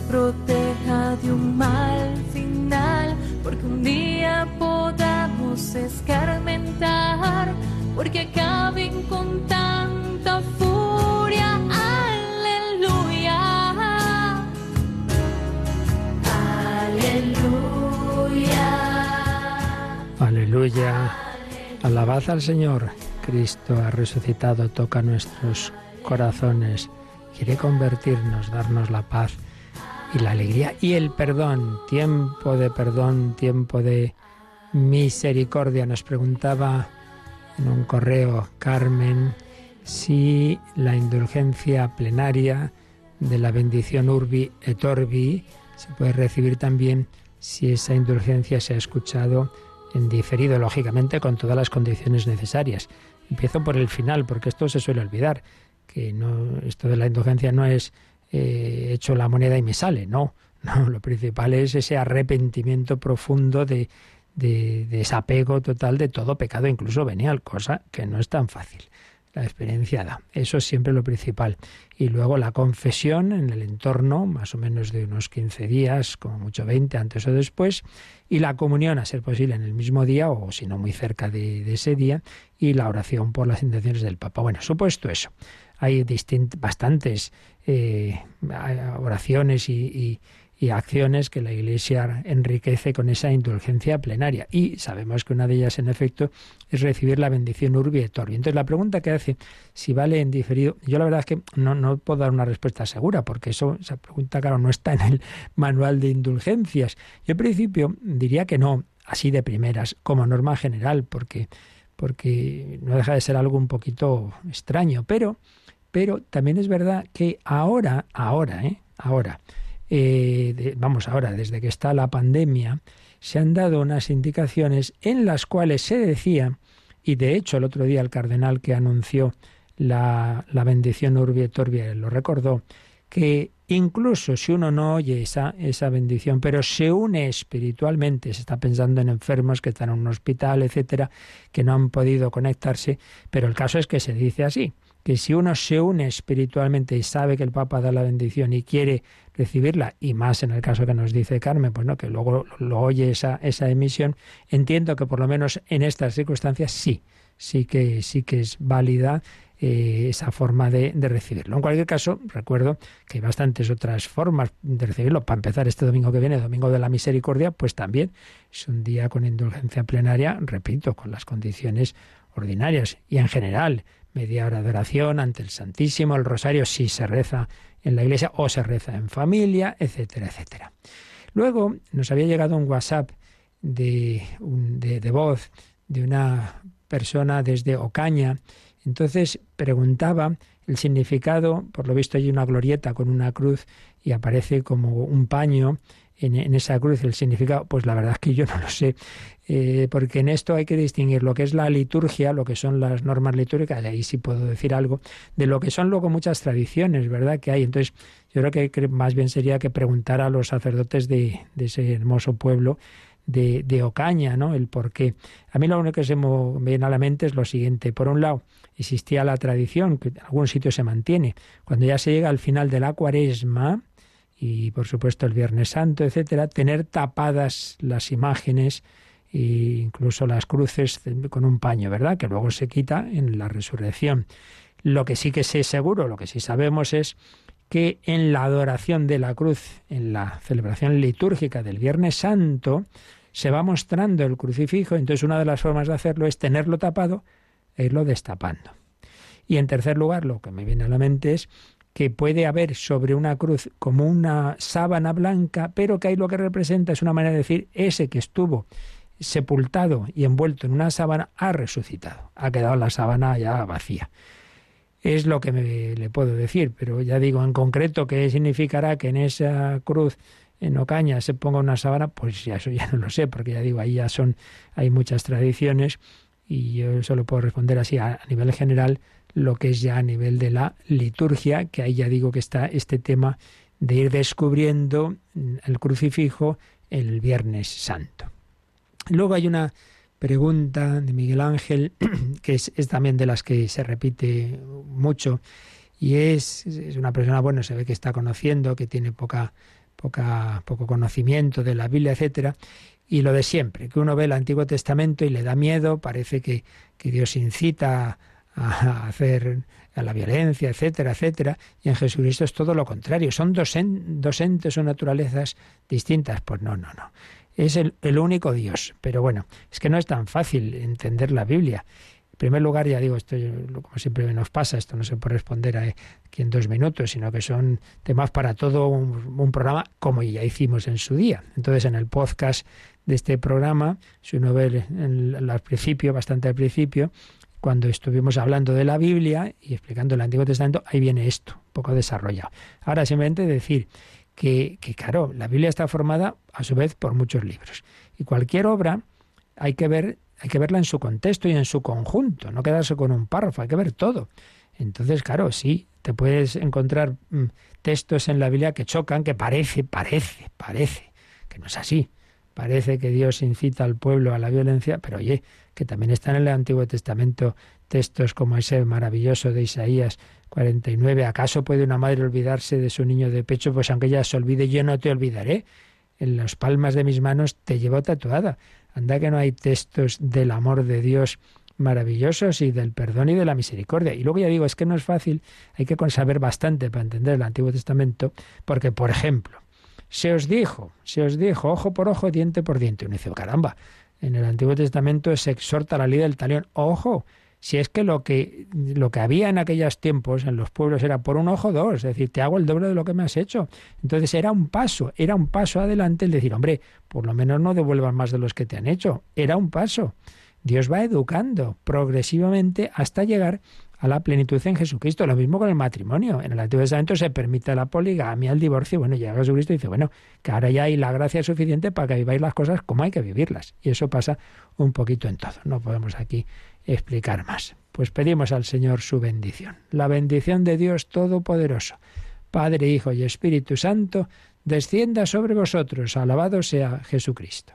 S6: proteja de un mal final, porque un día podamos escarmentar, porque acaben con tanta furia. Aleluya. Aleluya.
S2: Aleluya. Alabad al Señor. Cristo ha resucitado, toca nuestros corazones, quiere convertirnos, darnos la paz y la alegría y el perdón. Tiempo de perdón, tiempo de misericordia. Nos preguntaba en un correo Carmen si la indulgencia plenaria de la bendición Urbi et Orbi se puede recibir también si esa indulgencia se ha escuchado en diferido, lógicamente con todas las condiciones necesarias. Empiezo por el final, porque esto se suele olvidar, que no, esto de la indulgencia no es eh, hecho la moneda y me sale, no, no, lo principal es ese arrepentimiento profundo de, de desapego total de todo pecado, incluso venial, cosa que no es tan fácil la experiencia da. Eso es siempre lo principal. Y luego la confesión en el entorno, más o menos de unos 15 días, como mucho 20, antes o después, y la comunión, a ser posible, en el mismo día o si no muy cerca de, de ese día, y la oración por las intenciones del Papa. Bueno, supuesto eso, hay bastantes eh, oraciones y, acciones que la Iglesia enriquece con esa indulgencia plenaria. Y sabemos que una de ellas, en efecto, es recibir la bendición urbi et orbi. Entonces, la pregunta que hace, si vale en diferido, yo la verdad es que no, no puedo dar una respuesta segura, porque eso, esa pregunta, claro, no está en el manual de indulgencias. Yo, en principio, diría que no, así de primeras, como norma general, porque, porque no deja de ser algo un poquito extraño. Pero, pero también es verdad que ahora, ahora, ¿eh? Ahora, eh, vamos ahora, desde que está la pandemia, se han dado unas indicaciones en las cuales se decía, y de hecho el otro día el cardenal que anunció la, la bendición Urbi et Orbi lo recordó, que incluso si uno no oye esa, esa bendición, pero se une espiritualmente, se está pensando en enfermos que están en un hospital, etcétera, que no han podido conectarse, pero el caso es que se dice así, que si uno se une espiritualmente y sabe que el Papa da la bendición y quiere recibirla, y más en el caso que nos dice Carmen, pues no, que luego lo oye esa, esa emisión, entiendo que por lo menos en estas circunstancias sí, sí que, sí que es válida eh, esa forma de, de, recibirlo. En cualquier caso, recuerdo que hay bastantes otras formas de recibirlo. Para empezar, este domingo que viene, Domingo de la Misericordia, pues también es un día con indulgencia plenaria, repito, con las condiciones ordinarias y en general media hora de oración ante el Santísimo, el rosario si se reza en la iglesia o se reza en familia, etcétera, etcétera. Luego nos había llegado un WhatsApp de, un, de, voz de una persona desde Ocaña. Entonces preguntaba el significado, por lo visto hay una glorieta con una cruz y aparece como un paño en, esa cruz el significado, pues la verdad es que yo no lo sé, eh, porque en esto hay que distinguir lo que es la liturgia, lo que son las normas litúrgicas, ahí sí puedo decir algo, de lo que son luego muchas tradiciones, ¿verdad? Que hay. Entonces, yo creo que más bien sería que preguntar a los sacerdotes de, de ese hermoso pueblo, de, de, Ocaña, ¿no? El por qué. A mí lo único que se me viene a la mente es lo siguiente. Por un lado, existía la tradición, que en algún sitio se mantiene, cuando ya se llega al final de la cuaresma, y por supuesto el Viernes Santo, etcétera, tener tapadas las imágenes e incluso las cruces con un paño, ¿verdad? Que luego se quita en la resurrección. Lo que sí que sé seguro, lo que sí sabemos es que en la adoración de la cruz, en la celebración litúrgica del Viernes Santo, se va mostrando el crucifijo, entonces una de las formas de hacerlo es tenerlo tapado e irlo destapando. Y en tercer lugar, lo que me viene a la mente es que puede haber sobre una cruz como una sábana blanca, pero que ahí lo que representa es una manera de decir ese que estuvo sepultado y envuelto en una sábana ha resucitado, ha quedado la sábana ya vacía. Es lo que me, le puedo decir, pero ya digo en concreto qué significará que en esa cruz en Ocaña se ponga una sábana, pues ya eso ya no lo sé, porque ya digo, ahí ya son, hay muchas tradiciones y yo solo puedo responder así a, a nivel general lo que es ya a nivel de la liturgia, que ahí ya digo que está este tema de ir descubriendo el crucifijo el Viernes Santo. Luego hay una pregunta de Miguel Ángel, que es, también de las que se repite mucho, y es, es, una persona, bueno, se ve que está conociendo, que tiene poca, poca, poco conocimiento de la Biblia, etcétera, y lo de siempre, que uno ve el Antiguo Testamento y le da miedo, parece que, que Dios incita a hacer a la violencia, etcétera, etcétera, y en Jesucristo es todo lo contrario, son dos, entes o naturalezas distintas. Pues no, no, no. Es el, único Dios. Pero bueno, es que no es tan fácil entender la Biblia. En primer lugar, ya digo, esto como siempre nos pasa, esto no se puede responder aquí en dos minutos, sino que son temas para todo un, programa como ya hicimos en su día. Entonces, en el podcast de este programa, si uno ve al principio, bastante al principio, cuando estuvimos hablando de la Biblia y explicando el Antiguo Testamento, ahí viene esto, un poco desarrollado. Ahora simplemente decir que, que, claro, la Biblia está formada a su vez por muchos libros. Y cualquier obra hay que ver, hay que verla en su contexto y en su conjunto, no quedarse con un párrafo, hay que ver todo. Entonces, claro, sí, te puedes encontrar mm, textos en la Biblia que chocan, que parece, parece, parece, que no es así. Parece que Dios incita al pueblo a la violencia, pero oye, que también están en el Antiguo Testamento textos como ese maravilloso de Isaías 49. ¿Acaso puede una madre olvidarse de su niño de pecho? Pues aunque ella se olvide, yo no te olvidaré. En las palmas de mis manos te llevo tatuada. Anda que no hay textos del amor de Dios maravillosos y del perdón y de la misericordia. Y luego ya digo, es que no es fácil, hay que saber bastante para entender el Antiguo Testamento, porque, por ejemplo, se os dijo, se os dijo, ojo por ojo, diente por diente. Uno dice, caramba, en el Antiguo Testamento se exhorta la ley del talión. Ojo, si es que lo que lo que había en aquellos tiempos en los pueblos era por un ojo dos, es decir, te hago el doble de lo que me has hecho. Entonces era un paso, era un paso adelante el decir, hombre, por lo menos no devuelvas más de los que te han hecho. Era un paso. Dios va educando progresivamente hasta llegar a la plenitud en Jesucristo. Lo mismo con el matrimonio. En el Antiguo Testamento se permite la poligamia, el divorcio. Bueno, llega Jesucristo y dice, bueno, que ahora ya hay la gracia suficiente para que viváis las cosas como hay que vivirlas. Y eso pasa un poquito en todo. No podemos aquí explicar más. Pues pedimos al Señor su bendición. La bendición de Dios Todopoderoso, Padre, Hijo y Espíritu Santo, descienda sobre vosotros. Alabado sea Jesucristo.